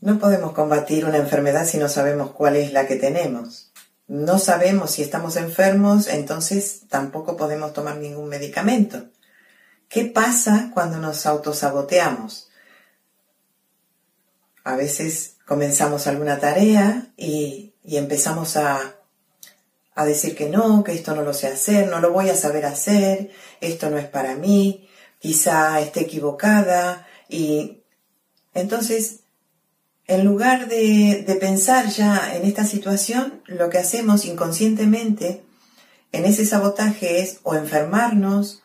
No podemos combatir una enfermedad si no sabemos cuál es la que tenemos. No sabemos si estamos enfermos, entonces tampoco podemos tomar ningún medicamento. ¿Qué pasa cuando nos autosaboteamos? A veces comenzamos alguna tarea y, empezamos a, a decir que no, que esto no lo sé hacer, no lo voy a saber hacer, esto no es para mí, quizá esté equivocada y entonces en lugar de, pensar ya en esta situación, lo que hacemos inconscientemente en ese sabotaje es o enfermarnos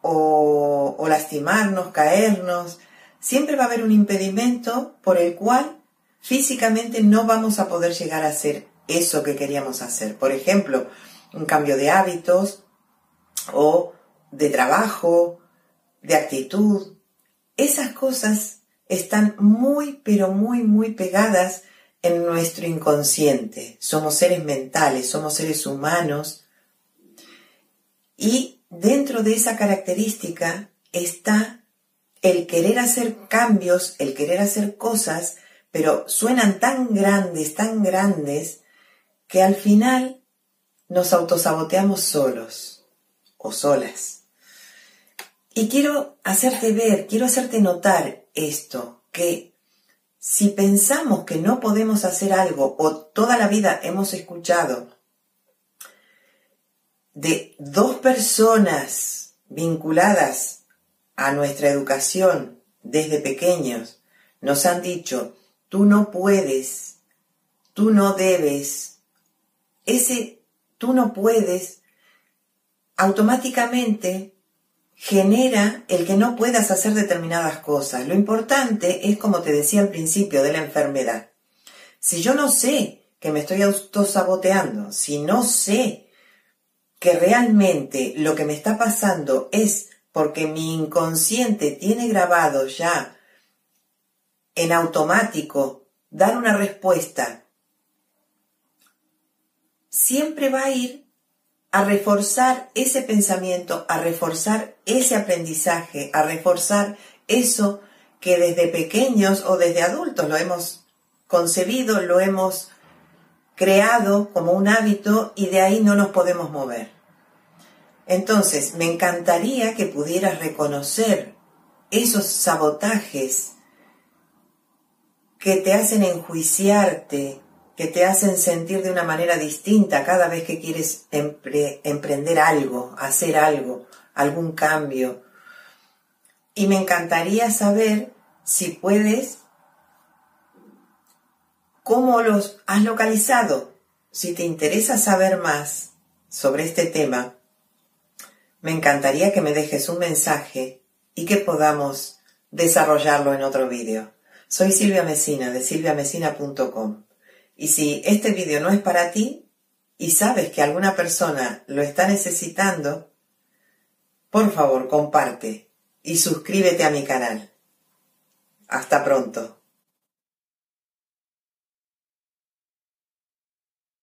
o, o, lastimarnos, caernos. Siempre va a haber un impedimento por el cual físicamente no vamos a poder llegar a hacer eso que queríamos hacer. Por ejemplo, un cambio de hábitos o de trabajo, de actitud. Esas cosas están muy, pero muy, muy pegadas en nuestro inconsciente. Somos seres mentales, somos seres humanos. Y dentro de esa característica está el querer hacer cambios, el querer hacer cosas, pero suenan tan grandes, tan grandes, que al final nos autosaboteamos solos o solas. Y quiero hacerte ver, quiero hacerte notar esto, que si pensamos que no podemos hacer algo o toda la vida hemos escuchado de dos personas vinculadas a nuestra educación desde pequeños, nos han dicho, tú no puedes, tú no debes, ese tú no puedes, automáticamente genera el que no puedas hacer determinadas cosas. Lo importante es, como te decía al principio, de la enfermedad. Si yo no sé que me estoy autosaboteando, si no sé que realmente lo que me está pasando es porque mi inconsciente tiene grabado ya en automático dar una respuesta, siempre va a ir a reforzar ese pensamiento, a reforzar ese aprendizaje, a reforzar eso que desde pequeños o desde adultos lo hemos concebido, lo hemos creado como un hábito y de ahí no nos podemos mover. Entonces, me encantaría que pudieras reconocer esos sabotajes que te hacen enjuiciarte, que te hacen sentir de una manera distinta cada vez que quieres emprender algo, hacer algo, algún cambio. Y me encantaría saber si puedes, cómo los has localizado. Si te interesa saber más sobre este tema, me encantaría que me dejes un mensaje y que podamos desarrollarlo en otro vídeo. Soy Silvia Mesina de silviamesina.com. Y si este vídeo no es para ti y sabes que alguna persona lo está necesitando, por favor comparte y suscríbete a mi canal. Hasta pronto.